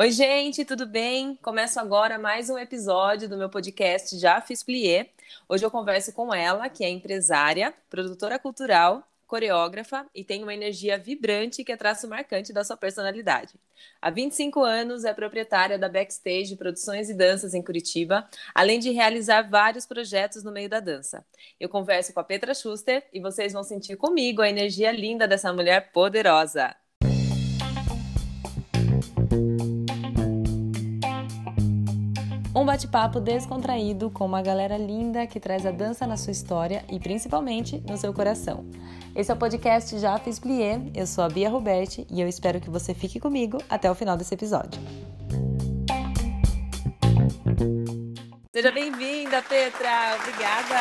Oi, gente, tudo bem? Começo agora mais um episódio do meu podcast Já Fiz Plié. Hoje eu converso com ela, que é empresária, produtora cultural, coreógrafa e tem uma energia vibrante que é traço marcante da sua personalidade. Há 25 anos é proprietária da Backstage Produções e Danças em Curitiba, além de realizar vários projetos no meio da dança. Eu converso com a Petra Schuster e vocês vão sentir comigo a energia linda dessa mulher poderosa. Um bate-papo descontraído com uma galera linda que traz a dança na sua história e principalmente no seu coração. Esse é o podcast Já Fiz Plié, eu sou a Bia Roberti e eu espero que você fique comigo até o final desse episódio. Seja bem-vinda, Petra! Obrigada!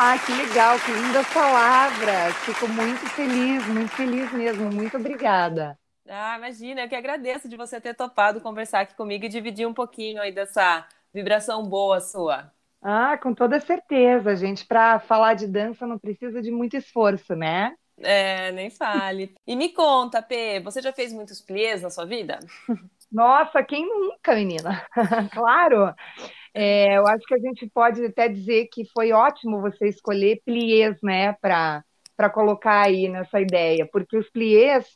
Ah, que legal, que lindas palavras! Fico muito feliz, muito feliz mesmo. Muito obrigada. Ah, imagina, eu que agradeço de você ter topado conversar aqui comigo e dividir um pouquinho aí dessa vibração boa sua. Ah, com toda certeza, gente. Para falar de dança não precisa de muito esforço, né? É, nem fale. E me conta, Pê, você já fez muitos pliés na sua vida? Nossa, quem nunca, menina? claro. É, eu acho que a gente pode até dizer que foi ótimo você escolher pliés, né, para colocar aí nessa ideia, porque os pliés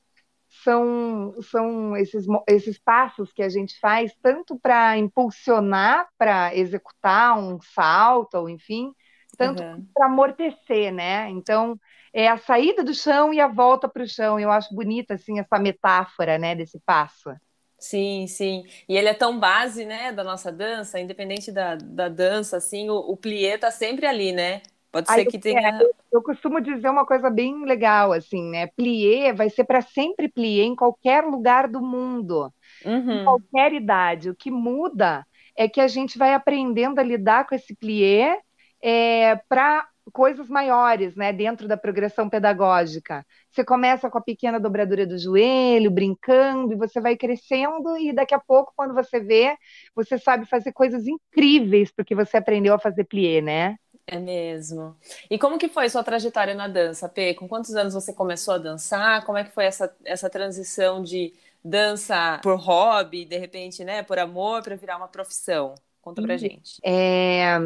são, são esses, esses passos que a gente faz tanto para impulsionar, para executar um salto, ou enfim, tanto uhum. para amortecer, né? Então, é a saída do chão e a volta para o chão. Eu acho bonita, assim, essa metáfora, né, desse passo. Sim, sim. E ele é tão base, né, da nossa dança, independente da, da dança, assim, o, o plié tá sempre ali, né? Pode ser Aí, que tenha. É, eu costumo dizer uma coisa bem legal, assim, né? Plié vai ser para sempre plié em qualquer lugar do mundo, uhum. em qualquer idade. O que muda é que a gente vai aprendendo a lidar com esse plié é, para coisas maiores, né, dentro da progressão pedagógica. Você começa com a pequena dobradura do joelho, brincando, e você vai crescendo, e daqui a pouco, quando você vê, você sabe fazer coisas incríveis porque você aprendeu a fazer plié, né? É mesmo. E como que foi sua trajetória na dança, Pê? Com quantos anos você começou a dançar? Como é que foi essa, essa transição de dança por hobby, de repente, né, por amor, para virar uma profissão? Conta pra gente. É,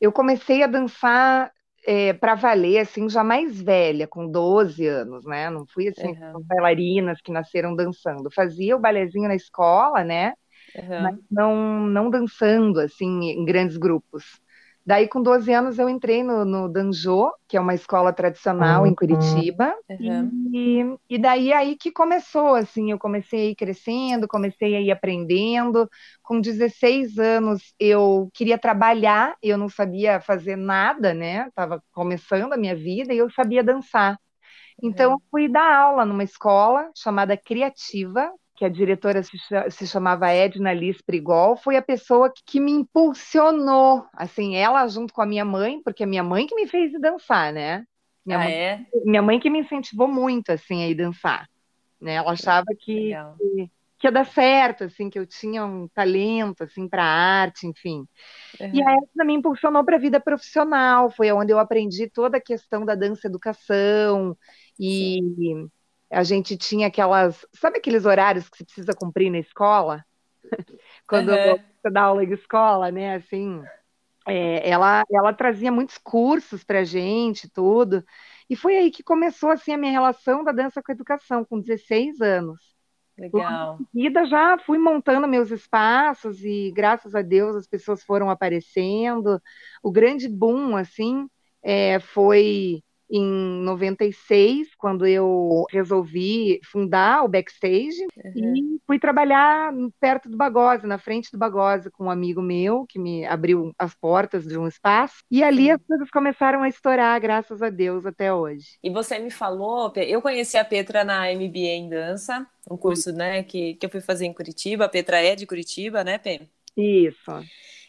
eu comecei a dançar é, para valer, assim, já mais velha, com 12 anos, né? Não fui, assim, uhum. com bailarinas que nasceram dançando. Fazia o balezinho na escola, né? Uhum. Mas não, não dançando, assim, em grandes grupos. Daí, com 12 anos, eu entrei no, no Danjô, que é uma escola tradicional uhum. em Curitiba. Uhum. E, e daí aí que começou, assim, eu comecei a ir crescendo, comecei a ir aprendendo. Com 16 anos, eu queria trabalhar, eu não sabia fazer nada, né? Estava começando a minha vida e eu sabia dançar. Então, eu fui dar aula numa escola chamada Criativa, que a diretora se, se chamava Edna Liz Prigol, foi a pessoa que, que, me impulsionou, assim, ela junto com a minha mãe, porque a minha mãe que me fez dançar, né? Minha, ah, mãe, é? minha mãe que me incentivou muito, assim, a ir dançar, né? Ela achava que, que, que, ia dar certo, assim, que eu tinha um talento, assim, para arte, enfim. Uhum. E a Edna me impulsionou para a vida profissional, foi onde eu aprendi toda a questão da dança educação, e... Sim a gente tinha aquelas. Sabe aqueles horários que você precisa cumprir na escola? Quando uhum. você dá aula de escola, né? Assim, é, ela, ela trazia muitos cursos para gente, tudo. E foi aí que começou assim a minha relação da dança com a educação, com 16 anos. Legal. Em seguida já fui montando meus espaços e graças a Deus as pessoas foram aparecendo. O grande boom assim é, foi em 96, quando eu resolvi fundar o Backstage uhum. e fui trabalhar perto do Bagose, na frente do Bagose, com um amigo meu que me abriu as portas de um espaço. E ali as coisas começaram a estourar, graças a Deus, até hoje. E você me falou, eu conheci a Petra na MBA em dança, um curso né, que, que eu fui fazer em Curitiba. A Petra é de Curitiba, né, Pê? Isso.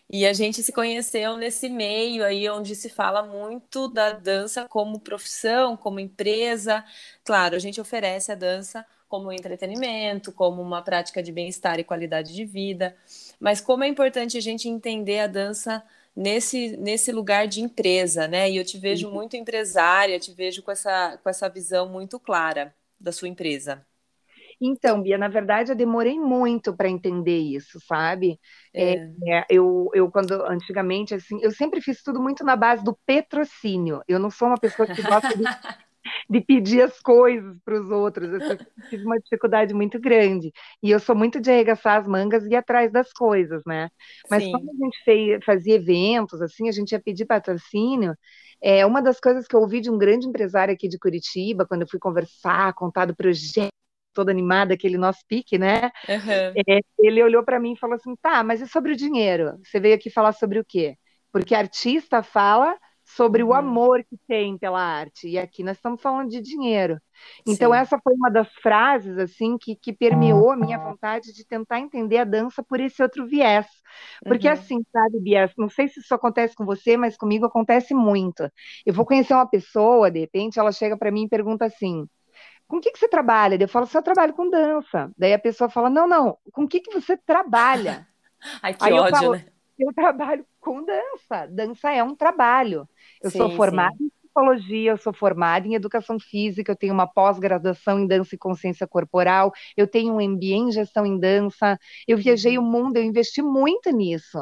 E a gente se conheceu nesse meio aí onde se fala muito da dança como profissão, como empresa. Claro, a gente oferece a dança como entretenimento, como uma prática de bem-estar e qualidade de vida, mas como é importante a gente entender a dança nesse, nesse lugar de empresa, né? E eu te vejo muito empresária, te vejo com essa, com essa visão muito clara da sua empresa. Então, Bia, na verdade, eu demorei muito para entender isso, sabe? É. É, eu, eu, quando antigamente, assim, eu sempre fiz tudo muito na base do petrocínio. Eu não sou uma pessoa que gosta de, de pedir as coisas para os outros. Eu tive uma dificuldade muito grande. E eu sou muito de arregaçar as mangas e ir atrás das coisas, né? Mas Sim. quando a gente fez, fazia eventos, assim, a gente ia pedir patrocínio. É, uma das coisas que eu ouvi de um grande empresário aqui de Curitiba, quando eu fui conversar, contar do projeto, toda animada, aquele nosso pique, né? Uhum. É, ele olhou para mim e falou assim: tá, mas e sobre o dinheiro? Você veio aqui falar sobre o quê? Porque artista fala sobre uhum. o amor que tem pela arte. E aqui nós estamos falando de dinheiro. Então, Sim. essa foi uma das frases assim que, que permeou a minha vontade de tentar entender a dança por esse outro viés. Porque, uhum. assim, sabe, Bia, não sei se isso acontece com você, mas comigo acontece muito. Eu vou conhecer uma pessoa, de repente, ela chega para mim e pergunta assim. Com o que, que você trabalha? Eu falo, eu trabalho com dança. Daí a pessoa fala, não, não, com o que, que você trabalha? Ai, que Aí ódio, eu falo, né? Eu trabalho com dança. Dança é um trabalho. Eu sim, sou formada sim. em psicologia, eu sou formada em educação física, eu tenho uma pós-graduação em dança e consciência corporal, eu tenho um MBA em gestão em dança, eu viajei o uhum. mundo, eu investi muito nisso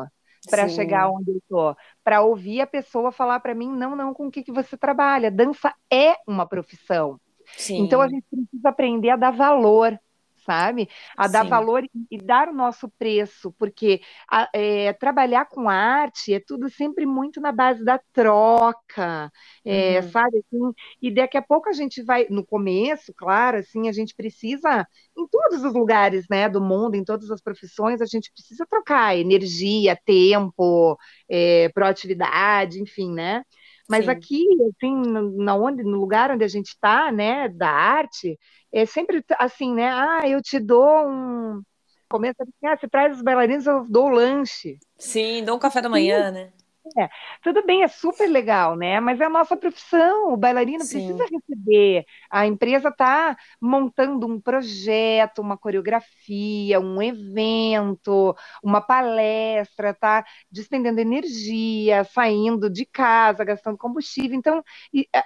para chegar onde eu tô, para ouvir a pessoa falar para mim, não, não, com o que, que você trabalha? Dança é uma profissão. Sim. Então a gente precisa aprender a dar valor sabe? A dar Sim. valor e, dar o nosso preço, porque a, é, trabalhar com arte é tudo sempre muito na base da troca, é, uhum. sabe? Assim, e daqui a pouco a gente vai, no começo, claro, assim, a gente precisa, em todos os lugares né, do mundo, em todas as profissões, a gente precisa trocar energia, tempo, é, proatividade, enfim, né? Mas Sim. aqui, assim, na onde, no lugar onde a gente está, né, da arte, é sempre assim, né? Ah, eu te dou um. Começa assim, ah, você traz os bailarinos, eu dou o lanche. Sim, dou um café da manhã, Sim. né? É, tudo bem, é super legal, né? Mas é a nossa profissão, o bailarino Sim. precisa receber. A empresa está montando um projeto, uma coreografia, um evento, uma palestra, está despendendo energia, saindo de casa, gastando combustível. Então,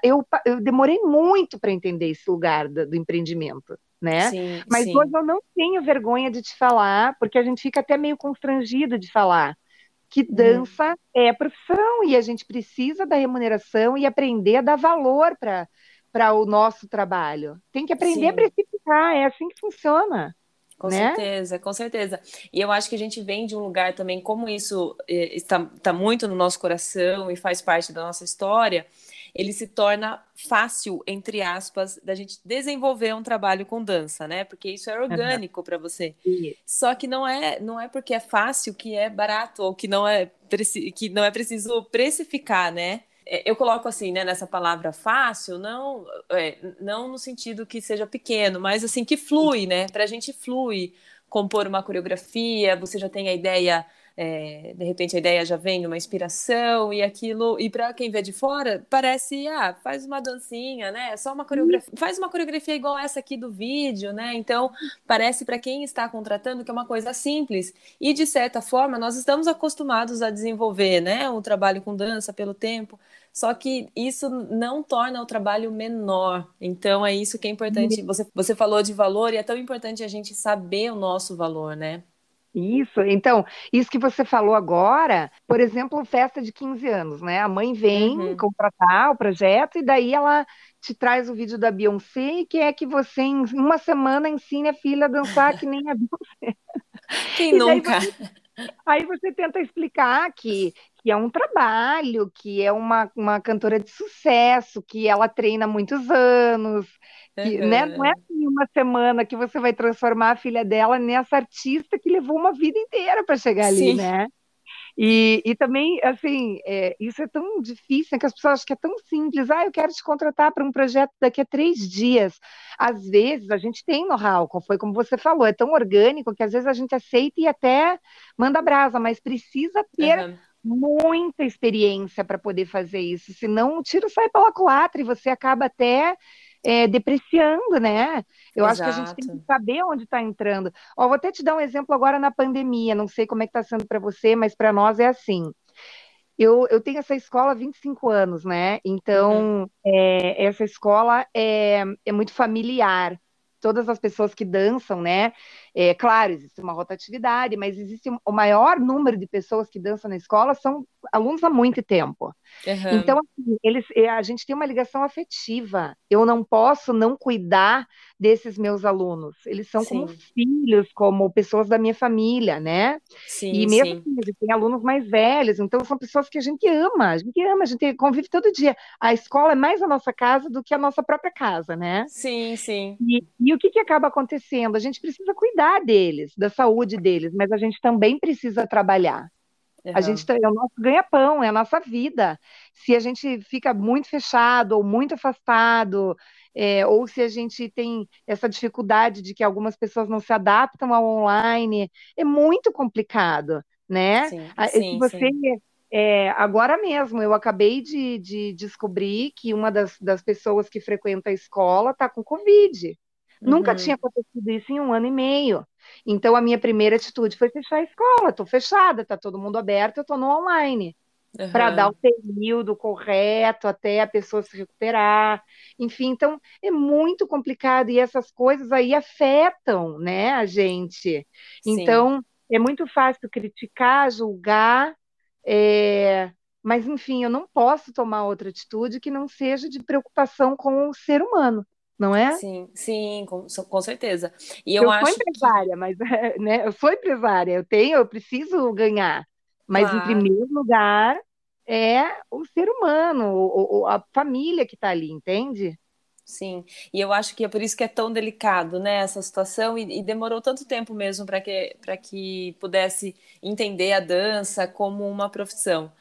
eu, eu demorei muito para entender esse lugar do, do empreendimento. Né? Sim, Mas sim. hoje eu não tenho vergonha de te falar, porque a gente fica até meio constrangido de falar que uhum. dança uhum. é profissão e a gente precisa da remuneração e aprender a dar valor para o nosso trabalho. Tem que aprender Sim. a precificar, é assim que funciona. Com né? certeza, com certeza. E eu acho que a gente vem de um lugar também, como isso eh, está, está muito no nosso coração e faz parte da nossa história, ele se torna fácil, entre aspas, da gente desenvolver um trabalho com dança, né? Porque isso é orgânico uhum. para você. Só que não é, não é porque é fácil que é barato ou que não é, que não é preciso precificar, né? É, eu coloco assim, né, nessa palavra fácil, não, é, não no sentido que seja pequeno, mas assim que flui, né? Para a gente flui compor uma coreografia, você já tem a ideia é, de repente a ideia já vem uma inspiração e aquilo, e para quem vê de fora, parece, ah, faz uma dancinha, né? Só uma coreografia, faz uma coreografia igual essa aqui do vídeo, né? Então, parece para quem está contratando que é uma coisa simples. E de certa forma, nós estamos acostumados a desenvolver, né, o trabalho com dança pelo tempo. Só que isso não torna o trabalho menor. Então é isso que é importante. Você, você falou de valor e é tão importante a gente saber o nosso valor, né? Isso, então, isso que você falou agora, por exemplo, festa de 15 anos, né? A mãe vem uhum. contratar o projeto e daí ela te traz o vídeo da Beyoncé e quer que você, em uma semana, ensine a filha a dançar que nem a Beyoncé. Quem nunca? Você, aí você tenta explicar que, que é um trabalho, que é uma, uma cantora de sucesso, que ela treina há muitos anos, que, uhum. né, não é em uma semana que você vai transformar a filha dela nessa artista que levou uma vida inteira para chegar ali, Sim. né? E, e também, assim, é, isso é tão difícil, né, que as pessoas acham que é tão simples. Ah, eu quero te contratar para um projeto daqui a três dias. Às vezes, a gente tem know-how, foi como você falou, é tão orgânico que às vezes a gente aceita e até manda brasa, mas precisa ter uhum. muita experiência para poder fazer isso, senão o tiro sai pela culatra e você acaba até é, depreciando, né? Eu Exato. acho que a gente tem que saber onde está entrando. Ó, vou até te dar um exemplo agora na pandemia, não sei como é que está sendo para você, mas para nós é assim. Eu, eu, tenho essa escola há 25 anos, né? Então, uhum. é, essa escola é, é muito familiar. Todas as pessoas que dançam, né? É, claro, existe uma rotatividade, mas existe o maior número de pessoas que dançam na escola são alunos há muito tempo. Uhum. Então, assim, eles, é, a gente tem uma ligação afetiva. Eu não posso não cuidar desses meus alunos. Eles são sim. como filhos, como pessoas da minha família, né? Sim, e mesmo sim. assim, tem alunos mais velhos, então são pessoas que a gente ama, a gente ama, a gente convive todo dia. A escola é mais a nossa casa do que a nossa própria casa, né? Sim, sim. E, e o que, que acaba acontecendo? A gente precisa cuidar deles, da saúde deles, mas a gente também precisa trabalhar. Uhum. A gente é o nosso ganha-pão, é a nossa vida. Se a gente fica muito fechado ou muito afastado, é, ou se a gente tem essa dificuldade de que algumas pessoas não se adaptam ao online, é muito complicado, né? Sim, sim, você sim. É, agora mesmo, eu acabei de, de, descobrir que uma das, das pessoas que frequenta a escola está com Covid. Uhum. Nunca tinha acontecido isso em um ano e meio. Então, a minha primeira atitude foi fechar a escola. Estou fechada, está todo mundo aberto, eu estou no online. Uhum. Para dar o período correto até a pessoa se recuperar. Enfim, então é muito complicado e essas coisas aí afetam né, a gente. Sim. Então, é muito fácil criticar, julgar, é... mas enfim, eu não posso tomar outra atitude que não seja de preocupação com o ser humano não é? Sim, sim, com, com certeza. E eu, eu acho sou empresária, que... mas né, eu sou empresária, eu tenho, eu preciso ganhar. Mas claro. em primeiro lugar é o ser humano, o, o, a família que está ali, entende? Sim, e eu acho que é por isso que é tão delicado, né, essa situação, e, e demorou tanto tempo mesmo para que, que pudesse entender a dança como uma profissão.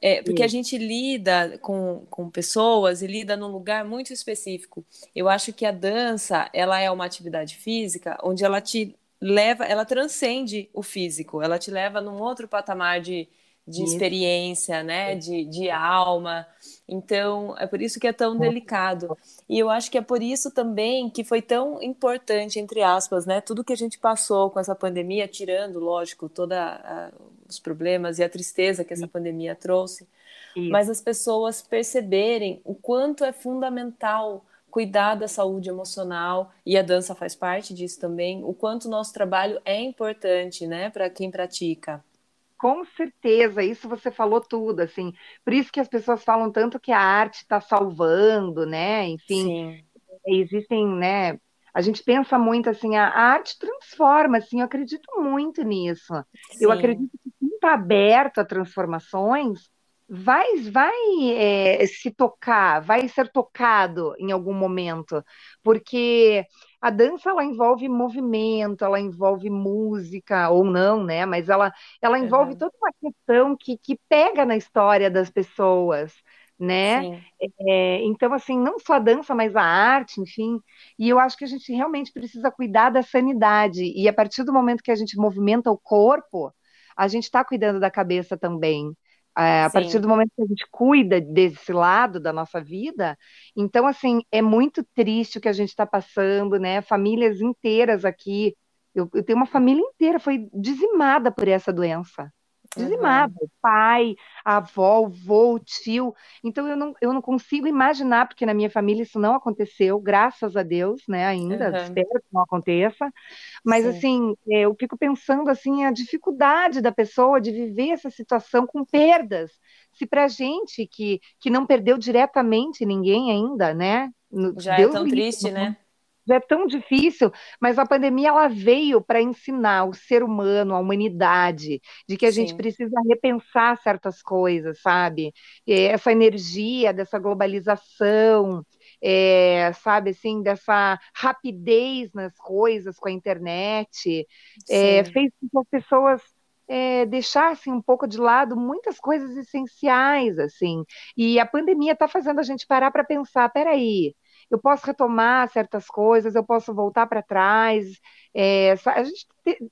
É, porque Sim. a gente lida com, com pessoas e lida num lugar muito específico. Eu acho que a dança, ela é uma atividade física onde ela te leva, ela transcende o físico, ela te leva num outro patamar de, de experiência, né, de, de alma. Então, é por isso que é tão delicado. E eu acho que é por isso também que foi tão importante, entre aspas, né, tudo que a gente passou com essa pandemia, tirando, lógico, todos os problemas e a tristeza que essa pandemia trouxe, isso. mas as pessoas perceberem o quanto é fundamental cuidar da saúde emocional e a dança faz parte disso também, o quanto o nosso trabalho é importante, né, para quem pratica. Com certeza, isso você falou tudo, assim. Por isso que as pessoas falam tanto que a arte está salvando, né? Enfim, Sim. existem, né? A gente pensa muito assim, a arte transforma, assim, eu acredito muito nisso. Sim. Eu acredito que quem está aberto a transformações vai, vai é, se tocar, vai ser tocado em algum momento, porque a dança ela envolve movimento, ela envolve música ou não, né? Mas ela, ela envolve uhum. toda uma questão que, que pega na história das pessoas, né? É, então, assim, não só a dança, mas a arte, enfim. E eu acho que a gente realmente precisa cuidar da sanidade. E a partir do momento que a gente movimenta o corpo, a gente está cuidando da cabeça também. É, a partir do momento que a gente cuida desse lado da nossa vida, então, assim, é muito triste o que a gente está passando, né? Famílias inteiras aqui. Eu, eu, tenho uma família inteira, foi dizimada por essa doença. Dizimada. Uhum. O pai, a avó, o vô, o tio. Então, eu não, eu não consigo imaginar, porque na minha família isso não aconteceu, graças a Deus, né? Ainda, uhum. espero que não aconteça. Mas, Sim. assim, é, eu fico pensando, assim, a dificuldade da pessoa de viver essa situação com perdas. Se para gente que, que não perdeu diretamente ninguém ainda, né? Já é Deus é tão triste, né? É tão difícil, mas a pandemia ela veio para ensinar o ser humano, a humanidade, de que a Sim. gente precisa repensar certas coisas, sabe? Essa energia dessa globalização, é, sabe assim, dessa rapidez nas coisas com a internet, é, fez com que as pessoas é, deixassem um pouco de lado muitas coisas essenciais, assim. E a pandemia está fazendo a gente parar para pensar, peraí, eu posso retomar certas coisas, eu posso voltar para trás. É, a gente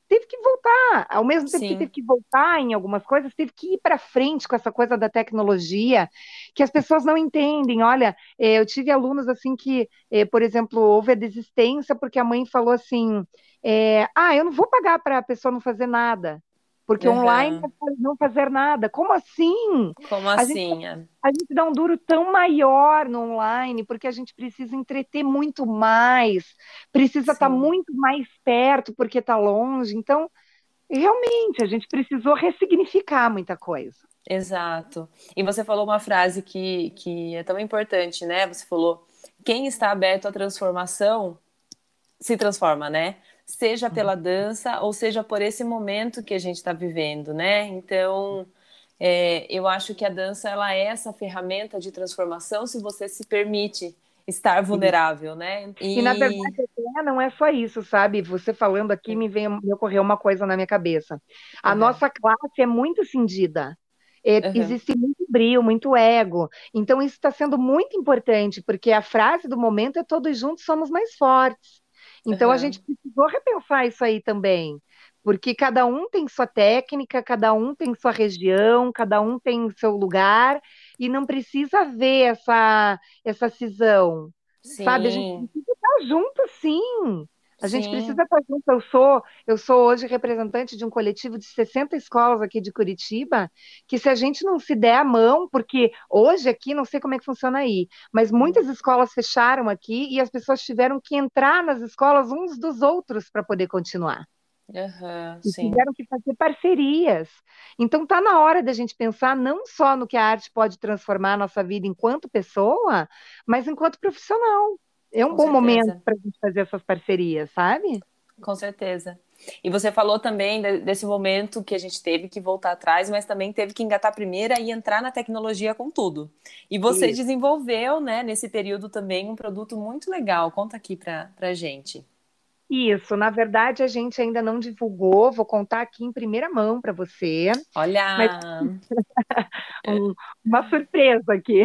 teve que voltar, ao mesmo tempo Sim. que teve que voltar em algumas coisas, teve que ir para frente com essa coisa da tecnologia, que as pessoas não entendem. Olha, é, eu tive alunos assim que, é, por exemplo, houve a desistência porque a mãe falou assim: é, ah, eu não vou pagar para a pessoa não fazer nada. Porque uhum. online não fazer nada. Como assim? Como assim? A gente, é. a gente dá um duro tão maior no online, porque a gente precisa entreter muito mais, precisa estar tá muito mais perto porque está longe. Então, realmente, a gente precisou ressignificar muita coisa. Exato. E você falou uma frase que, que é tão importante, né? Você falou: quem está aberto à transformação se transforma, né? Seja pela uhum. dança ou seja por esse momento que a gente está vivendo, né? Então, é, eu acho que a dança ela é essa ferramenta de transformação se você se permite estar vulnerável, né? E, e na verdade não é só isso, sabe? Você falando aqui me vem me ocorreu uma coisa na minha cabeça. A uhum. nossa classe é muito cindida. É, uhum. Existe muito brilho, muito ego. Então, isso está sendo muito importante, porque a frase do momento é todos juntos somos mais fortes. Então uhum. a gente precisou repensar isso aí também, porque cada um tem sua técnica, cada um tem sua região, cada um tem seu lugar, e não precisa ver essa, essa cisão. Sim. Sabe? A gente precisa estar junto, sim. A Sim. gente precisa estar junto. Eu sou, eu sou hoje representante de um coletivo de 60 escolas aqui de Curitiba, que se a gente não se der a mão, porque hoje aqui, não sei como é que funciona aí, mas muitas escolas fecharam aqui e as pessoas tiveram que entrar nas escolas uns dos outros para poder continuar. Uhum, e tiveram que fazer parcerias. Então está na hora da gente pensar não só no que a arte pode transformar a nossa vida enquanto pessoa, mas enquanto profissional. É um Com bom certeza. momento para a gente fazer essas parcerias, sabe? Com certeza. E você falou também desse momento que a gente teve que voltar atrás, mas também teve que engatar a primeira e entrar na tecnologia com tudo. E você Isso. desenvolveu, né, nesse período também, um produto muito legal. Conta aqui para a gente. Isso, na verdade a gente ainda não divulgou, vou contar aqui em primeira mão para você. Olha! Mas... um, uma surpresa aqui.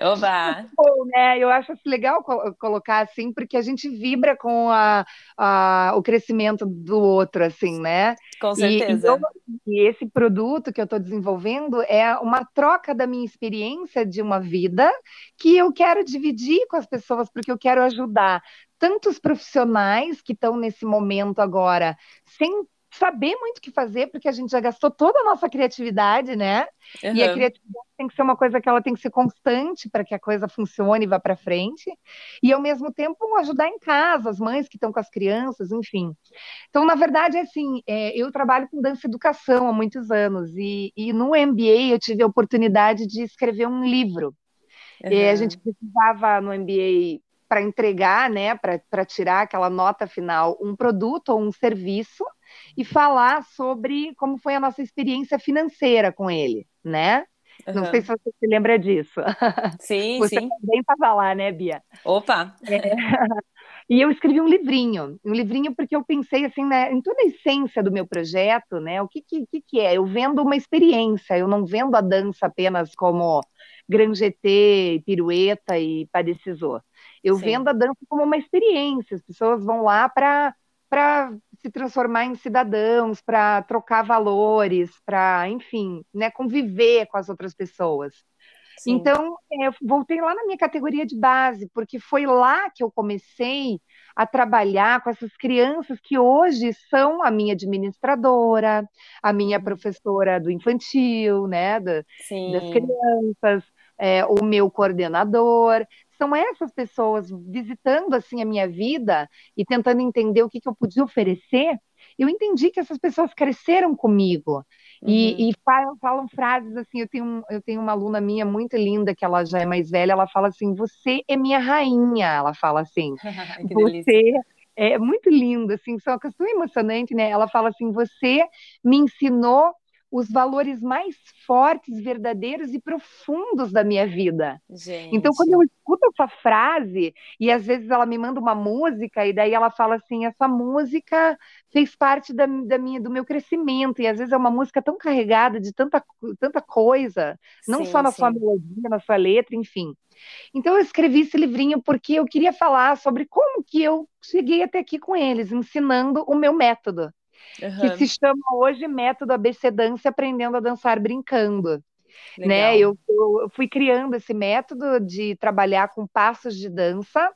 Oba! Bom, né? Eu acho legal colocar assim, porque a gente vibra com a, a, o crescimento do outro, assim, né? Com certeza. E, então, e esse produto que eu estou desenvolvendo é uma troca da minha experiência de uma vida que eu quero dividir com as pessoas, porque eu quero ajudar tantos profissionais que estão nesse momento agora sem saber muito o que fazer, porque a gente já gastou toda a nossa criatividade, né? Uhum. E a criatividade tem que ser uma coisa que ela tem que ser constante para que a coisa funcione e vá para frente. E ao mesmo tempo ajudar em casa, as mães que estão com as crianças, enfim. Então, na verdade, assim, é, eu trabalho com dança educação há muitos anos e, e no MBA eu tive a oportunidade de escrever um livro. Uhum. E a gente precisava no MBA para entregar, né, para tirar aquela nota final, um produto ou um serviço e falar sobre como foi a nossa experiência financeira com ele, né? Uhum. Não sei se você se lembra disso. Sim, você sim. também estava lá, né, Bia? Opa! É. E eu escrevi um livrinho, um livrinho porque eu pensei assim, né, em toda a essência do meu projeto, né? O que, que, que é? Eu vendo uma experiência, eu não vendo a dança apenas como grand GT, pirueta e pas eu Sim. vendo a dança como uma experiência. As pessoas vão lá para se transformar em cidadãos, para trocar valores, para, enfim, né, conviver com as outras pessoas. Sim. Então, é, eu voltei lá na minha categoria de base, porque foi lá que eu comecei a trabalhar com essas crianças que hoje são a minha administradora, a minha uhum. professora do infantil, né, da, das crianças, é, o meu coordenador são essas pessoas visitando assim a minha vida e tentando entender o que, que eu podia oferecer, eu entendi que essas pessoas cresceram comigo uhum. e, e falam, falam, frases assim. Eu tenho, eu tenho uma aluna minha muito linda que ela já é mais velha. Ela fala assim: "Você é minha rainha". Ela fala assim: "Você é muito lindo, assim, só que é emocionante, né? Ela fala assim: "Você me ensinou os valores mais fortes, verdadeiros e profundos da minha vida. Gente. Então, quando eu escuto essa frase, e às vezes ela me manda uma música, e daí ela fala assim: essa música fez parte da, da minha, do meu crescimento, e às vezes é uma música tão carregada de tanta, tanta coisa, não sim, só na sim. sua melodia, na sua letra, enfim. Então, eu escrevi esse livrinho porque eu queria falar sobre como que eu cheguei até aqui com eles, ensinando o meu método uhum. que se chama hoje Método ABC Dança Aprendendo a Dançar Brincando. Né? Eu, eu, fui criando esse método de trabalhar com passos de dança,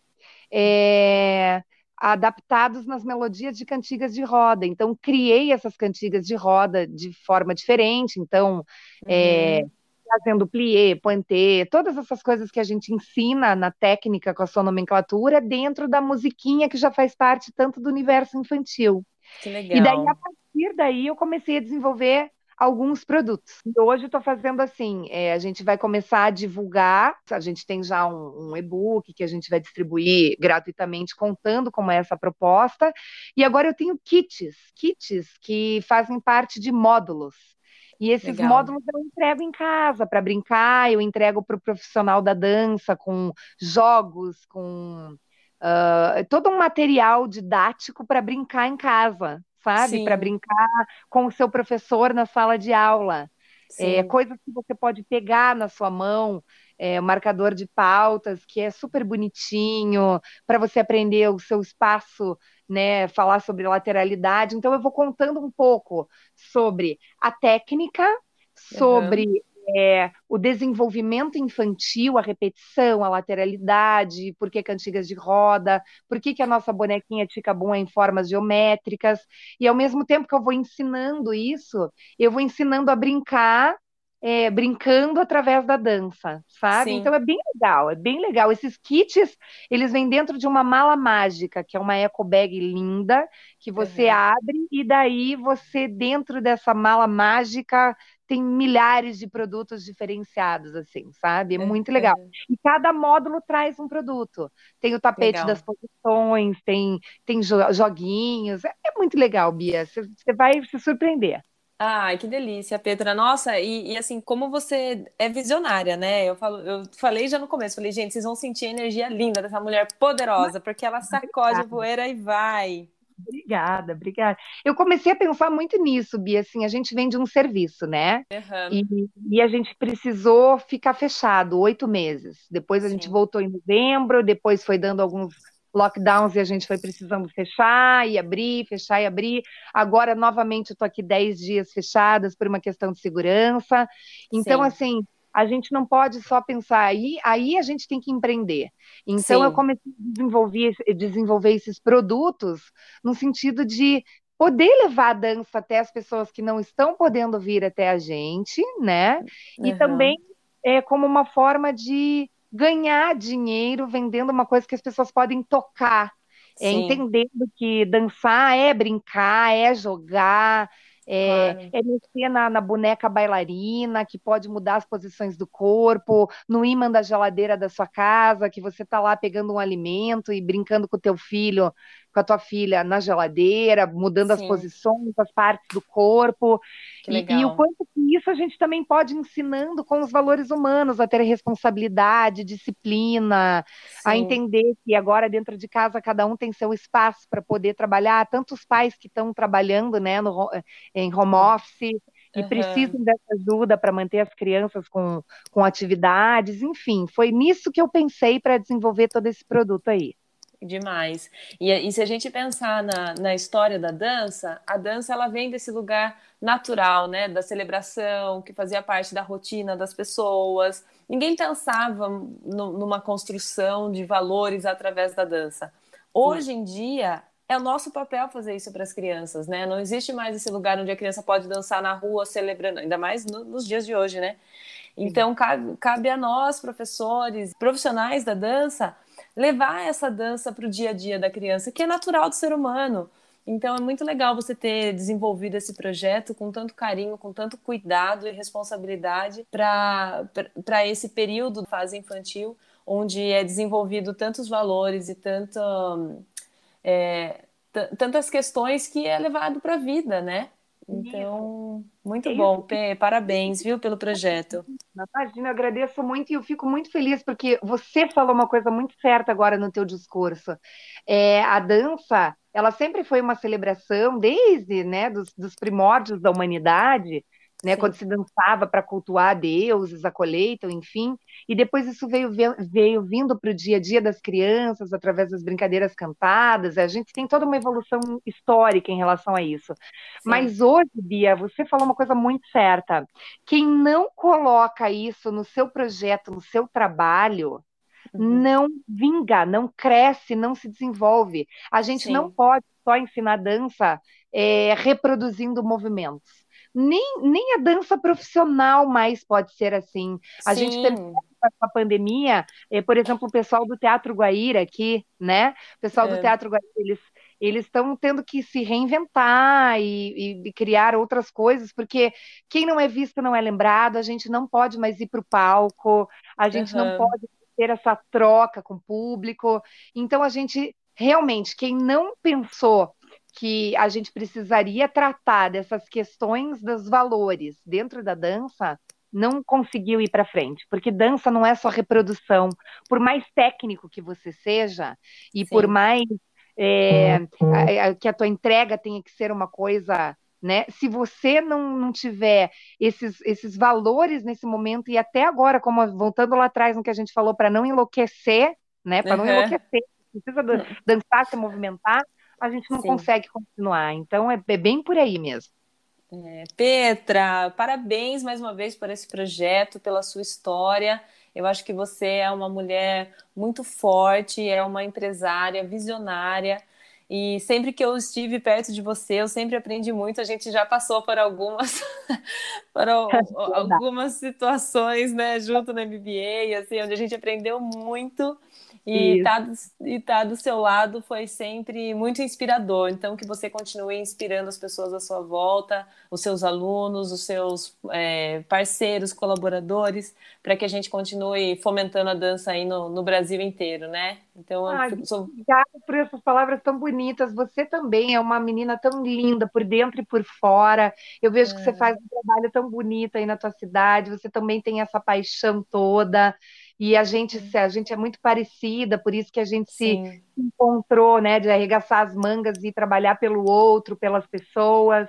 é, adaptados nas melodias de cantigas de roda. Então, criei essas cantigas de roda de forma diferente. Então, é, uhum. é, fazendo plié, pointé, todas essas coisas que a gente ensina na técnica com a sua nomenclatura dentro da musiquinha que já faz parte tanto do universo infantil. Que legal. E daí, a partir daí, eu comecei a desenvolver alguns produtos. E hoje estou fazendo assim: é, a gente vai começar a divulgar, a gente tem já um, um e-book que a gente vai distribuir gratuitamente, contando como é essa proposta. E agora eu tenho kits, kits que fazem parte de módulos. E esses Legal. módulos eu entrego em casa para brincar, eu entrego para o profissional da dança com jogos, com uh, todo um material didático para brincar em casa sabe? Para brincar com o seu professor na sala de aula. É, coisas que você pode pegar na sua mão, é, marcador de pautas, que é super bonitinho, para você aprender o seu espaço, né? Falar sobre lateralidade. Então, eu vou contando um pouco sobre a técnica, sobre uhum é, o desenvolvimento infantil, a repetição, a lateralidade, por que cantigas de roda, por que, que a nossa bonequinha fica boa em formas geométricas, e ao mesmo tempo que eu vou ensinando isso, eu vou ensinando a brincar é, brincando através da dança, sabe? Sim. Então é bem legal, é bem legal. Esses kits, eles vêm dentro de uma mala mágica, que é uma eco bag linda, que você uhum. abre e daí você dentro dessa mala mágica tem milhares de produtos diferenciados, assim, sabe? É muito legal. E cada módulo traz um produto. Tem o tapete legal. das posições, tem, tem joguinhos. É, é muito legal, Bia. Você vai se surpreender. Ai, que delícia, Petra. Nossa, e, e, assim, como você é visionária, né? Eu, falo, eu falei já no começo, falei, gente, vocês vão sentir a energia linda dessa mulher poderosa, porque ela sacode a poeira e vai. Obrigada, obrigada. Eu comecei a pensar muito nisso, Bia. Assim, a gente vende um serviço, né? Uhum. E, e, a gente precisou ficar fechado oito meses. Depois a Sim. gente voltou em novembro, depois foi dando alguns lockdowns e a gente foi precisando fechar e abrir, fechar e abrir. Agora, novamente, eu estou aqui dez dias fechadas por uma questão de segurança. Então, Sim. assim, a gente não pode só pensar aí, aí a gente tem que empreender. Então, Sim. eu comecei a desenvolver, desenvolver esses produtos no sentido de poder levar a dança até as pessoas que não estão podendo vir até a gente, né? Uhum. E também é como uma forma de ganhar dinheiro vendendo uma coisa que as pessoas podem tocar, é, entendendo que dançar é brincar, é jogar, é, claro. é mexer na, na, boneca bailarina, que pode mudar as posições do corpo, no imã da geladeira da sua casa, que você está lá pegando um alimento e brincando com o teu filho com a tua filha na geladeira, mudando Sim. as posições, as partes do corpo. E, e, o quanto que isso a gente também pode ir ensinando com os valores humanos, a ter responsabilidade, disciplina, Sim. a entender que agora dentro de casa cada um tem seu espaço para poder trabalhar, tantos pais que estão trabalhando né, no, em home office e uhum. precisam dessa ajuda para manter as crianças com, com atividades, enfim, foi nisso que eu pensei para desenvolver todo esse produto aí. Demais. E, e, se a gente pensar na, na história da dança, a dança ela vem desse lugar natural, né? Da celebração, que fazia parte da rotina das pessoas. Ninguém pensava no, numa construção de valores através da dança. Hoje em dia, é o nosso papel fazer isso para as crianças, né? Não existe mais esse lugar onde a criança pode dançar na rua celebrando, ainda mais no, nos dias de hoje, né? Então, cabe, cabe a nós, professores, profissionais da dança, levar essa dança para o dia a dia da criança, que é natural do ser humano. Então é muito legal você ter desenvolvido esse projeto com tanto carinho, com tanto cuidado e responsabilidade para esse período da fase infantil, onde é desenvolvido tantos valores e tanto, é, tantas questões que é levado para a vida, né? Então, muito bom, Pê, parabéns, viu, pelo projeto. Imagina, eu agradeço muito e eu fico muito feliz porque você falou uma coisa muito certa agora no teu discurso. É, a dança, ela sempre foi uma celebração desde, né, dos, dos primórdios da humanidade, né, quando se dançava para cultuar deuses, a colheita, enfim, e depois isso veio, veio vindo para o dia a dia das crianças, através das brincadeiras cantadas, a gente tem toda uma evolução histórica em relação a isso. Sim. Mas hoje, Bia, você falou uma coisa muito certa, quem não coloca isso no seu projeto, no seu trabalho, uhum. não vinga, não cresce, não se desenvolve. A gente Sim. não pode só ensinar dança é, reproduzindo movimentos. Nem, nem a dança profissional mais pode ser assim. A Sim. gente percebe com a pandemia, é, por exemplo, o pessoal do Teatro Guaíra aqui, né? O pessoal é. do Teatro Guaíra, eles eles estão tendo que se reinventar e, e, criar outras coisas, porque quem não é visto não é lembrado, a gente não pode mais ir para o palco, a gente uhum. não pode ter essa troca com o público. Então, a gente realmente, quem não pensou que a gente precisaria tratar dessas questões dos valores dentro da dança, não conseguiu ir para frente, porque dança não é só reprodução. Por mais técnico que você seja e Sim. por mais é, a, a, que a tua entrega tenha que ser uma coisa, né? Se você não, não tiver esses, esses valores nesse momento e até agora, como voltando lá atrás no que a gente falou, para não enlouquecer, né? Para uhum. não enlouquecer, precisa dançar, se movimentar, a gente não Sim. consegue continuar. Então é, é bem por aí mesmo. É, Petra, parabéns mais uma vez por esse projeto, pela sua história. Eu acho que você é uma mulher muito forte, é uma empresária visionária. E sempre que eu estive perto de você, eu sempre aprendi muito. A gente já passou por algumas, por algumas situações, né, junto na MBA, assim, onde a gente aprendeu muito. E estar tá, e tá do seu lado foi sempre muito inspirador. Então, que você continue inspirando as pessoas à sua volta, os seus alunos, os seus é, parceiros, colaboradores, para que a gente continue fomentando a dança aí no, no Brasil inteiro, né? Então, ah, eu sou... Obrigada por essas palavras tão bonitas. Você também é uma menina tão linda por dentro e por fora. Eu vejo é. que você é. faz um trabalho tão bonito aí na tua cidade. Você também tem essa paixão toda. E a gente, a gente é muito parecida, por isso que a gente Sim. se encontrou, né, de arregaçar as mangas e trabalhar pelo outro, pelas pessoas,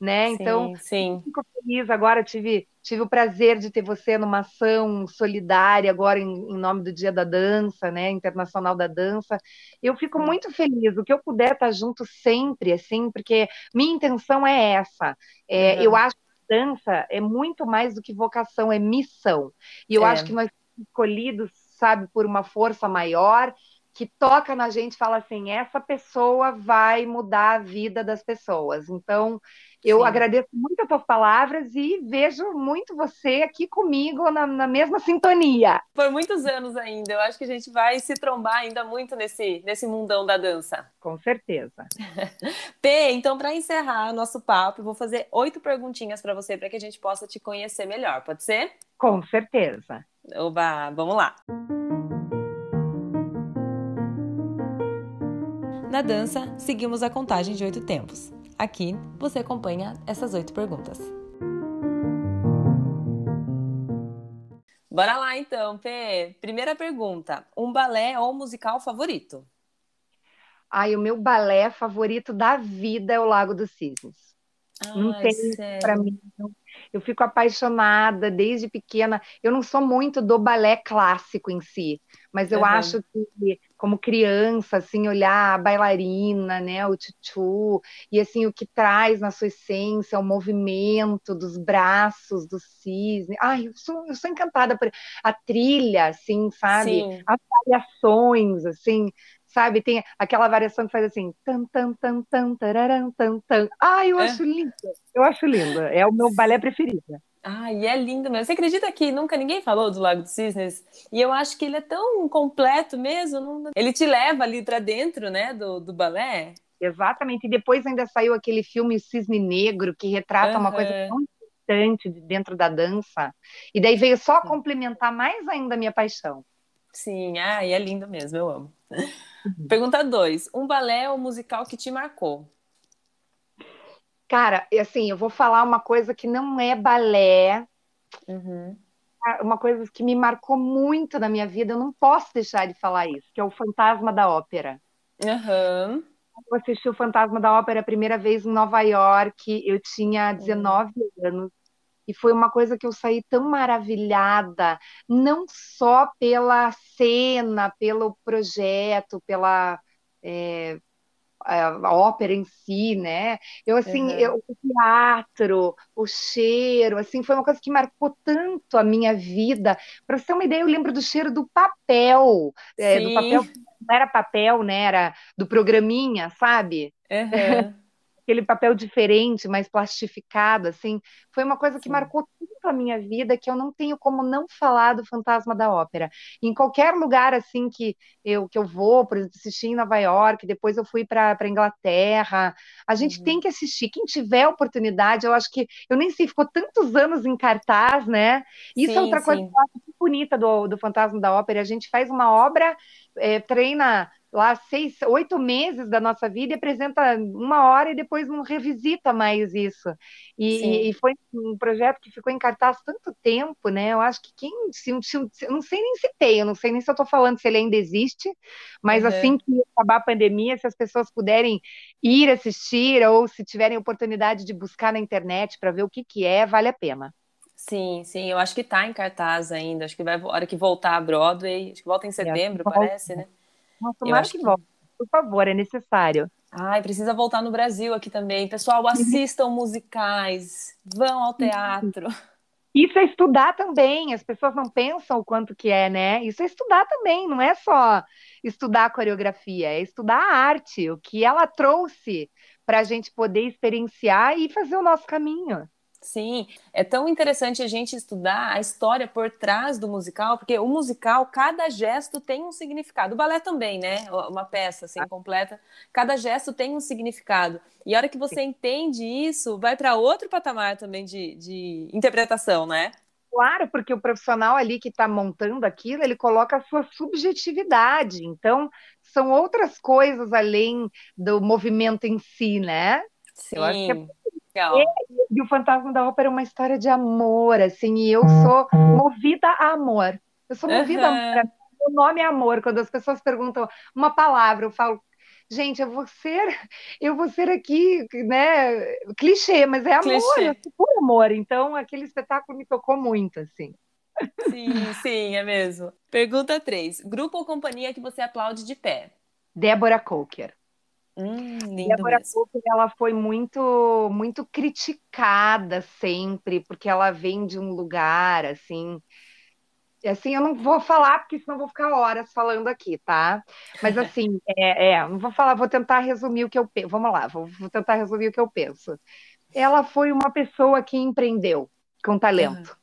né? Sim, então, sim. fico feliz agora, tive, tive o prazer de ter você numa ação solidária agora em, em nome do Dia da Dança, né, Internacional da Dança. Eu fico muito feliz, o que eu puder estar junto sempre, assim, porque minha intenção é essa. É, uhum. Eu acho que dança é muito mais do que vocação, é missão. E eu é. acho que nós escolhidos, sabe, por uma força maior que toca na gente e fala assim: essa pessoa vai mudar a vida das pessoas. Então, eu Sim. agradeço muito as tuas palavras e vejo muito você aqui comigo na, na, mesma sintonia. Por muitos anos ainda. Eu acho que a gente vai se trombar ainda muito nesse, nesse mundão da dança. Com certeza. P, então, para encerrar nosso papo, eu vou fazer oito perguntinhas para você para que a gente possa te conhecer melhor. Pode ser? Com certeza. Oba, vamos lá. Na dança, seguimos a contagem de oito tempos. Aqui, você acompanha essas oito perguntas. Bora lá então, Pê. Primeira pergunta: um balé ou musical favorito? Ai, o meu balé favorito da vida é o Lago dos Cisnes. Ai, não tem para mim, não eu fico apaixonada desde pequena. Eu não sou muito do balé clássico em si, mas eu uhum. acho que, como criança, assim, olhar a bailarina, né, o tchutchu, e assim, o que traz na sua essência, o movimento dos braços, do cisne. Ai, eu sou, eu sou encantada por a trilha, assim, sabe? Sim. As variações, assim, sabe? Tem aquela variação que faz assim, tan, tan, tan, tan, tararam, tan, tan. Ai, eu é. acho lindo. Eu acho lindo. É o meu balé preferido. Ah, e é lindo mesmo. Você acredita que nunca ninguém falou do Lago dos Cisnes? E eu acho que ele é tão completo mesmo. Não... Ele te leva ali para dentro, né, do, do balé. Exatamente. E depois ainda saiu aquele filme Cisne Negro, que retrata uhum. uma coisa tão importante dentro da dança. E daí veio só complementar mais ainda a minha paixão. Sim, ah, e é lindo mesmo, eu amo. Uhum. Pergunta 2. Um balé ou musical que te marcou? Cara, assim, eu vou falar uma coisa que não é balé. Uhum. Ah, uma coisa que me marcou muito na minha vida, eu não posso deixar de falar isso, que é o Fantasma da Ópera. Uhum. Eu assisti o Fantasma da Ópera a primeira vez em Nova York, eu tinha 19 uhum. anos, e foi uma coisa que eu saí tão maravilhada, não só pela cena, pelo projeto, pela. É, a ópera em si, né? Eu assim, uhum. eu, o teatro, o cheiro, assim, foi uma coisa que marcou tanto a minha vida. Para você ter uma ideia, eu lembro do cheiro do papel, é, do papel não era papel, né? Era do programinha, sabe? Uhum. Aquele papel diferente, mais plastificado, assim, foi uma coisa que Sim. marcou tanto a minha vida que eu não tenho como não falar do Fantasma da Ópera. Em qualquer lugar assim que eu que eu vou, por exemplo, assisti em Nova York, depois eu fui para Inglaterra, a gente uhum. tem que assistir. Quem tiver oportunidade, eu acho que eu nem sei, ficou tantos anos em cartaz, né? Isso é sim, é outra sim. coisa que eu acho muito bonita do, do Fantasma da Ópera. A gente faz uma obra, é, treina lá seis, oito meses da nossa vida e apresenta uma hora e depois não revisita mais isso. E, e, foi um projeto que ficou em cartaz tanto tempo, né? Eu acho que quem. Se, se, se, eu não sei nem se tem, eu não sei nem se eu estou falando se ele ainda existe, mas uhum. assim que acabar a pandemia, se as pessoas puderem ir assistir ou se tiverem oportunidade de buscar na internet para ver o que, que é, vale a pena. Sim, sim, eu acho que está em cartaz ainda. Acho que vai a hora que voltar a Broadway, acho que volta em setembro, parece, né? Nossa, tomara que, que volte. Por favor, é necessário. Ai, precisa voltar no Brasil aqui também. Pessoal, assistam musicais, vão ao teatro. Isso é estudar também, as pessoas não pensam o quanto que é, né? Isso é estudar também, não é só estudar a coreografia, é estudar a arte, o que ela trouxe para a gente poder experienciar e fazer o nosso caminho. Sim, é tão interessante a gente estudar a história por trás do musical, porque o musical, cada gesto tem um significado. O balé também, né? Uma peça assim completa, cada gesto tem um significado. E a hora que você entende isso, vai para outro patamar também de, de interpretação, né? Claro, porque o profissional ali que está montando aquilo, ele coloca a sua subjetividade. Então, são outras coisas além do movimento em si, né? Sim. Eu acho que é Legal. E, e, o Fantasma da Ópera é uma história de amor, assim, e eu sou movida a amor. Eu sou movida uhum. a amor. O nome é amor. Quando as pessoas perguntam uma palavra, eu falo, gente, eu vou ser, eu vou ser aqui, né, clichê, mas é amor, clichê. é puro amor. Então, aquele espetáculo me tocou muito, assim. Sim, sim, é mesmo. Pergunta 3. Grupo ou companhia que você aplaude de pé? Débora Coker. Hum, Débora Cooper, ela foi muito, muito criticada sempre, porque ela vem de um lugar, assim... Assim, eu não vou falar, porque senão vou ficar horas falando aqui, tá? Mas, assim, é, é, não vou falar, vou tentar resumir o que eu penso. Vamos lá, vou, vou tentar resumir o que eu penso. Ela foi uma pessoa que empreendeu com talento,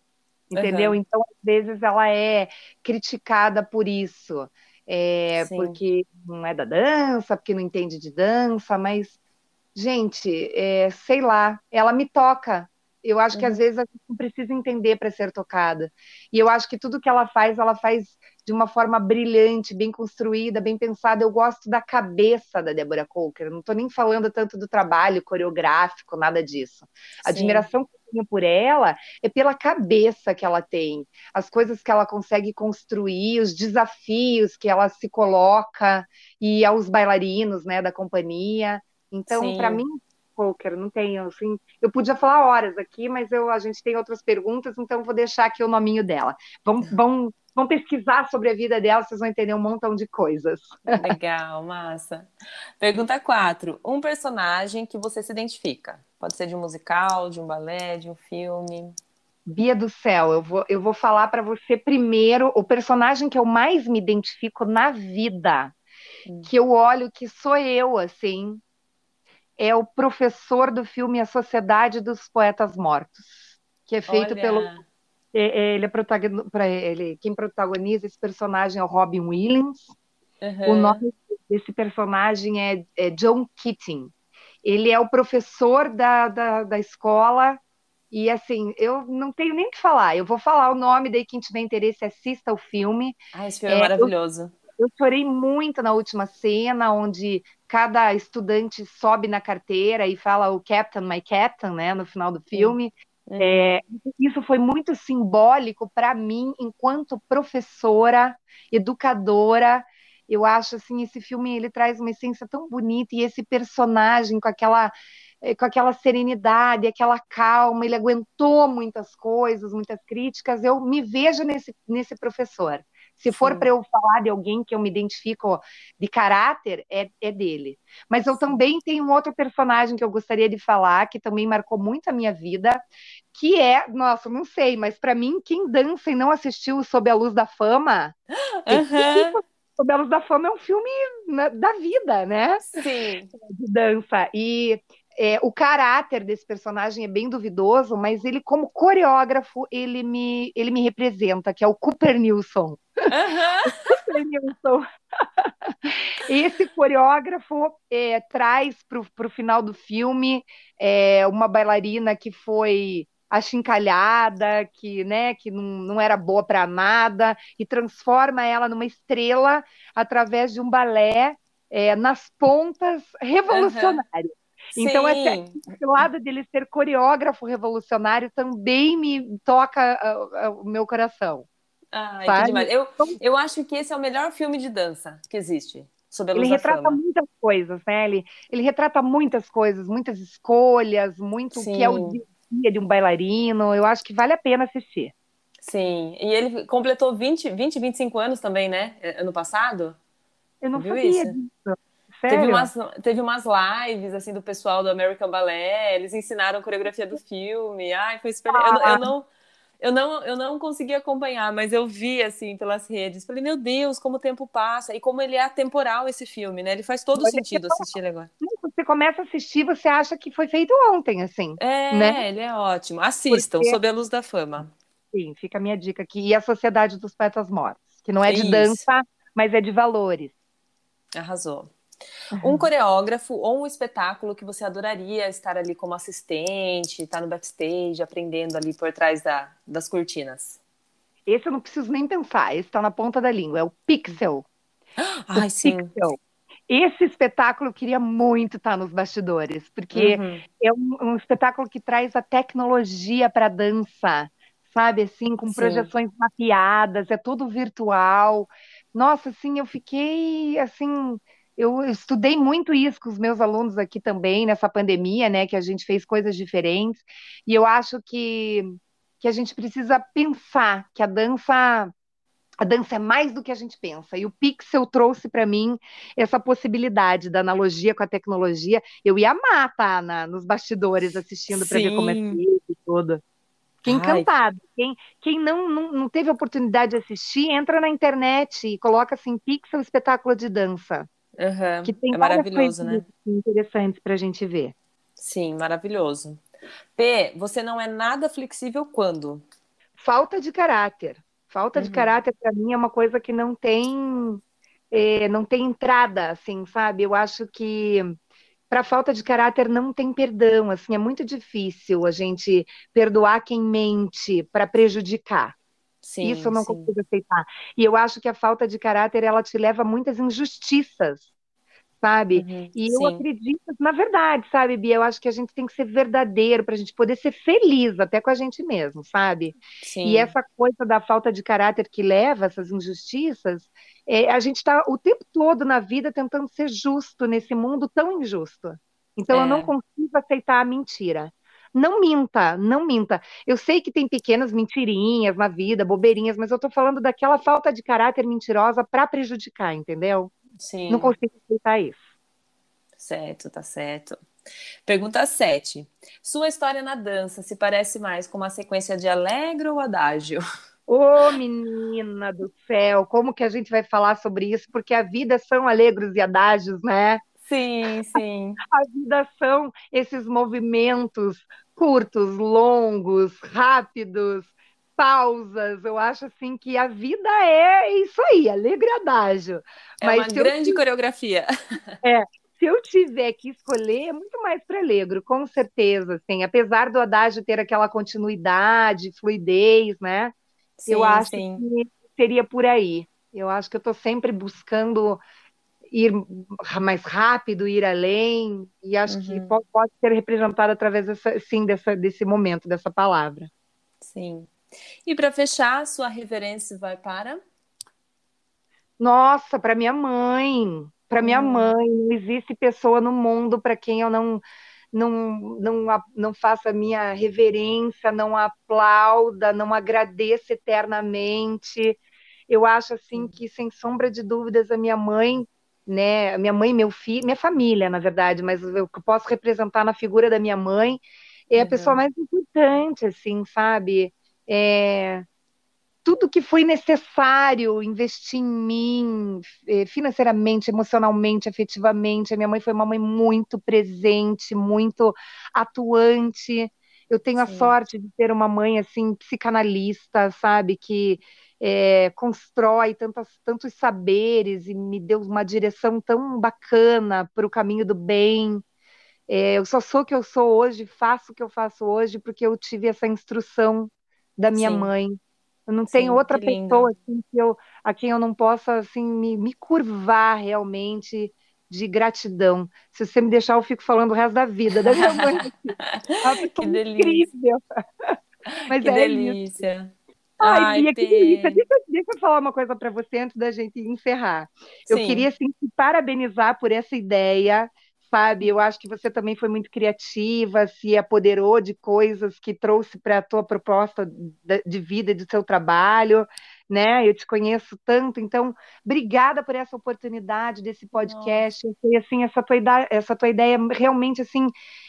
uhum. entendeu? Uhum. Então, às vezes, ela é criticada por isso é, porque não é da dança, porque não entende de dança, mas, gente, é, sei lá, ela me toca. Eu acho uhum. que às uhum. vezes a gente não precisa entender para ser tocada. E eu acho que tudo que ela faz, ela faz de uma forma brilhante, bem construída, bem pensada. Eu gosto da cabeça da Débora Coker. Não estou nem falando tanto do trabalho coreográfico, nada disso. A admiração que tenho por ela é pela cabeça que ela tem, as coisas que ela consegue construir, os desafios que ela se coloca e aos bailarinos, né, da companhia. Então, para mim, Coker, não tenho, assim, eu podia falar horas aqui, mas eu, a gente tem outras perguntas, então vou deixar aqui o nominho dela. Vamos, vamos vão pesquisar sobre a vida dela, vocês vão entender um montão de coisas. Legal, massa. Pergunta 4. Um personagem que você se identifica. Pode ser de um musical, de um balé, de um filme. Bia do céu, eu vou, eu vou falar para você primeiro o personagem que eu mais me identifico na vida, hum. que eu olho que sou eu, assim, é o professor do filme A Sociedade dos Poetas Mortos, que é feito Olha. pelo é, é, ele é protagonista, ele, quem protagoniza esse personagem é o Robin Williams. Uhum. O nome desse personagem é, é, John Keating. Ele é o professor da, da, da escola e assim, eu não tenho nem o que falar. Eu vou falar o nome, daí quem tiver interesse assista o filme. Ah, esse filme é, é maravilhoso. Eu, eu, chorei muito na última cena, onde cada estudante sobe na carteira e fala o Captain, my Captain, né, no final do filme. Uhum. É, isso foi muito simbólico para mim, enquanto professora, educadora. Eu acho assim, esse filme ele traz uma essência tão bonita e esse personagem com aquela eh, com aquela serenidade, aquela calma, ele aguentou muitas coisas, muitas críticas. Eu me vejo nesse, nesse professor, Se for para eu falar de alguém que eu me identifico de caráter, é, é dele. Mas eu também tenho um outro personagem que eu gostaria de falar, que também marcou muito a minha vida, que é, nossa, não sei, mas para mim, quem dança e não assistiu Sob a Luz da Fama, uhum. Luz da Fama é um filme da vida, né? Sim. De dança. E é, o caráter desse personagem é bem duvidoso, mas ele, como coreógrafo, ele me, ele me representa, que é o Cooper Nilsson. Uhum. Cooper Nilsson. Esse coreógrafo é, traz para o final do filme é, uma bailarina que foi achincalhada, que, né, que não, não era boa para nada, e transforma ela numa estrela através de um balé é, nas pontas revolucionário. Uhum. Então, esse, esse, lado dele ser coreógrafo revolucionário também me toca uh, uh, o meu coração. Ai, que demais. Eu, então eu acho que esse é o melhor filme de dança que existe. Sob a luz ele retrata fama. muitas coisas, né? Ele, ele retrata muitas coisas, muitas escolhas, muito Sim. que é o dia de um bailarino. Eu acho que vale a pena assistir. Sim, e ele completou 20, 20 25 anos também, né? Ano passado? Eu não Viu sabia isso? disso. Sério? Teve umas, teve umas lives, assim, do pessoal do American Ballet, eles ensinaram a coreografia do filme. Ai, foi super... Ah. Eu, eu, não... Eu não, eu não consegui acompanhar, mas eu vi, assim, pelas redes. Falei, meu Deus, como o tempo passa. E como ele é atemporal, esse filme, né? Ele faz todo Pode sentido assistir ele agora. Você começa a assistir, você acha que foi feito ontem, assim. É, né? ele é ótimo. Assistam, Porque... Sob a Luz da Fama. Sim, fica a minha dica aqui. E a Sociedade dos Poetas Mortos, que não é de Isso. dança, mas é de valores. Arrasou. Uhum. Um coreógrafo ou um espetáculo que você adoraria estar ali como assistente, estar no backstage, aprendendo ali por trás da, das cortinas? Esse eu não preciso nem pensar, esse está na ponta da língua, é o Pixel. Ai, o sim. Pixel. Esse espetáculo eu queria muito estar nos bastidores, porque uhum. é um, um, espetáculo que traz a tecnologia para a dança, sabe? Assim, com Sim. projeções mapeadas, é tudo virtual. Nossa, assim, eu fiquei assim eu estudei muito isso com os meus alunos aqui também, nessa pandemia, né, que a gente fez coisas diferentes, e eu acho que, que a gente precisa pensar que a dança a dança é mais do que a gente pensa. E o Pixel trouxe para mim essa possibilidade da analogia com a tecnologia. Eu ia amar tá, nos bastidores assistindo para ver como é feito e tudo. Fiquei encantada. Quem, quem não, não, não teve oportunidade de assistir, entra na internet e coloca assim Pixel espetáculo de dança. Uhum. Que tem é maravilhoso, né? Interessantes para a gente ver. Sim, maravilhoso. P, você não é nada flexível quando? Falta de caráter. Falta uhum. de caráter para mim é uma coisa que não tem é, não tem entrada, assim, sabe? Eu acho que para falta de caráter não tem perdão, assim, é muito difícil a gente perdoar quem mente para prejudicar. Sim, Isso eu não sim. consigo aceitar. E eu acho que a falta de caráter ela te leva a muitas injustiças, sabe? Uhum, e eu sim. acredito, na verdade, sabe, Bia? Eu acho que a gente tem que ser verdadeiro para a gente poder ser feliz até com a gente mesmo, sabe? Sim. E essa coisa da falta de caráter que leva essas injustiças, é, a gente está o tempo todo na vida tentando ser justo nesse mundo tão injusto. Então é. eu não é. consigo aceitar a mentira. Não minta, não minta. Eu sei que tem pequenas mentirinhas na vida, bobeirinhas, mas eu tô falando daquela falta de caráter mentirosa para prejudicar, entendeu? Sim. Não consigo aceitar isso. Certo, tá certo. Pergunta 7. Sua história na dança se parece mais com uma sequência de alegre ou adágio? Ô, oh, menina do céu, como que a gente vai falar sobre isso? Porque a vida são alegros e adágios, né? Sim, sim. A vida são esses movimentos curtos, longos, rápidos, pausas. Eu acho assim que a vida é isso aí, alegre adágio. É Mas uma grande eu... coreografia. É, se eu tiver que escolher, é muito mais para alegro, com certeza, assim, apesar do adágio ter aquela continuidade, fluidez, né? Sim, eu acho sim. que seria por aí. Eu acho que eu estou sempre buscando ir mais rápido, ir além, e acho uhum. que pode, pode, ser representado através dessa, sim, dessa, desse momento, dessa palavra. Sim. E para fechar, sua reverência vai para? Nossa, para minha mãe. Para minha hum. mãe. Não existe pessoa no mundo para quem eu não, não, não, não faça minha reverência, não aplauda, não agradeça eternamente eu acho assim que, sem sombra de dúvidas, a minha mãe, né, minha mãe, meu filho, minha família, na verdade, mas eu posso representar na figura da minha mãe, é a uhum. pessoa mais importante, assim, sabe? É, tudo que foi necessário investir em mim, é, financeiramente, emocionalmente, afetivamente. A minha mãe foi uma mãe muito presente, muito atuante. Eu tenho Sim. a sorte de ter uma mãe assim psicanalista, sabe, que é, constrói tantos, tantos saberes e me deu uma direção tão bacana para o caminho do bem. É, eu só sou o que eu sou hoje, faço o que eu faço hoje porque eu tive essa instrução da minha Sim. mãe. Eu não Sim, tenho outra pessoa assim, que eu, a quem eu não possa assim me, me curvar realmente de gratidão. Se você me deixar, eu fico falando o resto da vida da minha mãe. que delícia. Mas que é delícia. Isso. Ai, Ai Bia, que delícia. Deixa, deixa, eu falar uma coisa para você antes da gente encerrar. Eu queria, assim, te parabenizar por essa ideia, sabe? Eu acho que você também foi muito criativa, se apoderou de coisas que trouxe para a tua proposta de vida e do seu trabalho né? Eu te conheço tanto, então obrigada por essa oportunidade desse podcast. E assim, essa tua ideia, essa tua ideia realmente assim,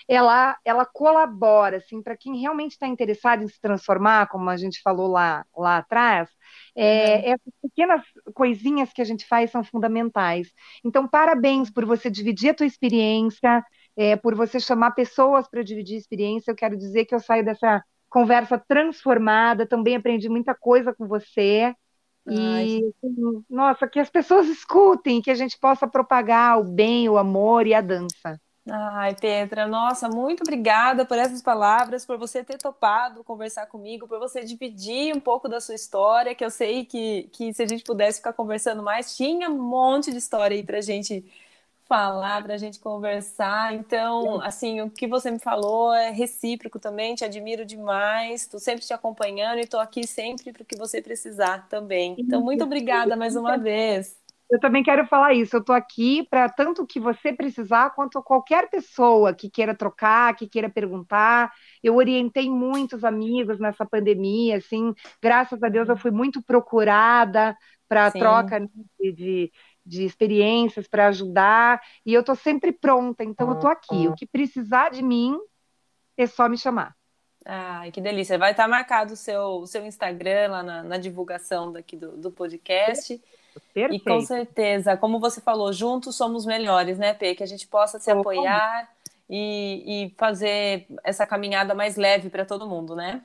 ela ela colabora assim para quem realmente está interessado em se transformar, como a gente falou lá lá atrás. É, uhum. Essas pequenas coisinhas que a gente faz são fundamentais. Então, parabéns por você dividir a tua experiência, é, por você chamar pessoas para dividir experiência. Eu quero dizer que eu saio dessa conversa transformada, também aprendi muita coisa com você. E, assim, nossa, que as pessoas escutem, que a gente possa propagar o bem, o amor e a dança. Ai, Petra, nossa, muito obrigada por essas palavras, por você ter topado conversar comigo, por você dividir um pouco da sua história, que eu sei que, que se a gente pudesse ficar conversando mais, tinha um monte de história aí pra gente falar, para a gente conversar. Então, assim, o que você me falou é recíproco também, te admiro demais, estou sempre te acompanhando e estou aqui sempre para o que você precisar também. Então, muito obrigada mais uma vez. Eu também quero falar isso. Eu estou aqui para tanto que você precisar, quanto qualquer pessoa que queira trocar, que queira perguntar. Eu orientei muitos amigos nessa pandemia, assim, graças a Deus eu fui muito procurada para troca de, de, de experiências para ajudar, e eu estou sempre pronta, então eu estou aqui. O que precisar de mim, é só me chamar. Ai, que delícia. Vai estar marcado o seu, o seu Instagram lá na, na divulgação daqui do, do podcast. Perfeito. E com certeza, como você falou, juntos somos melhores, né, Pê? Que a gente possa se apoiar e, e fazer essa caminhada mais leve para todo mundo, né?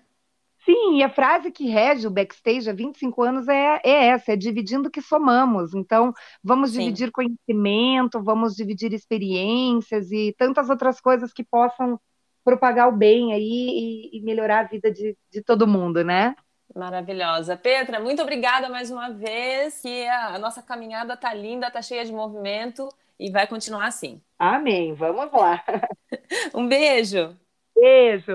Sim, e a frase que rege o backstage há 25 anos é, é essa, é dividindo que somamos. Então, vamos Sim. dividir conhecimento, vamos dividir experiências e tantas outras coisas que possam propagar o bem aí e, e melhorar a vida de, de todo mundo, né? Maravilhosa. Petra, muito obrigada mais uma vez. Que a, nossa caminhada tá linda, tá cheia de movimento e vai continuar assim. Amém. Vamos lá. um beijo. Beijo.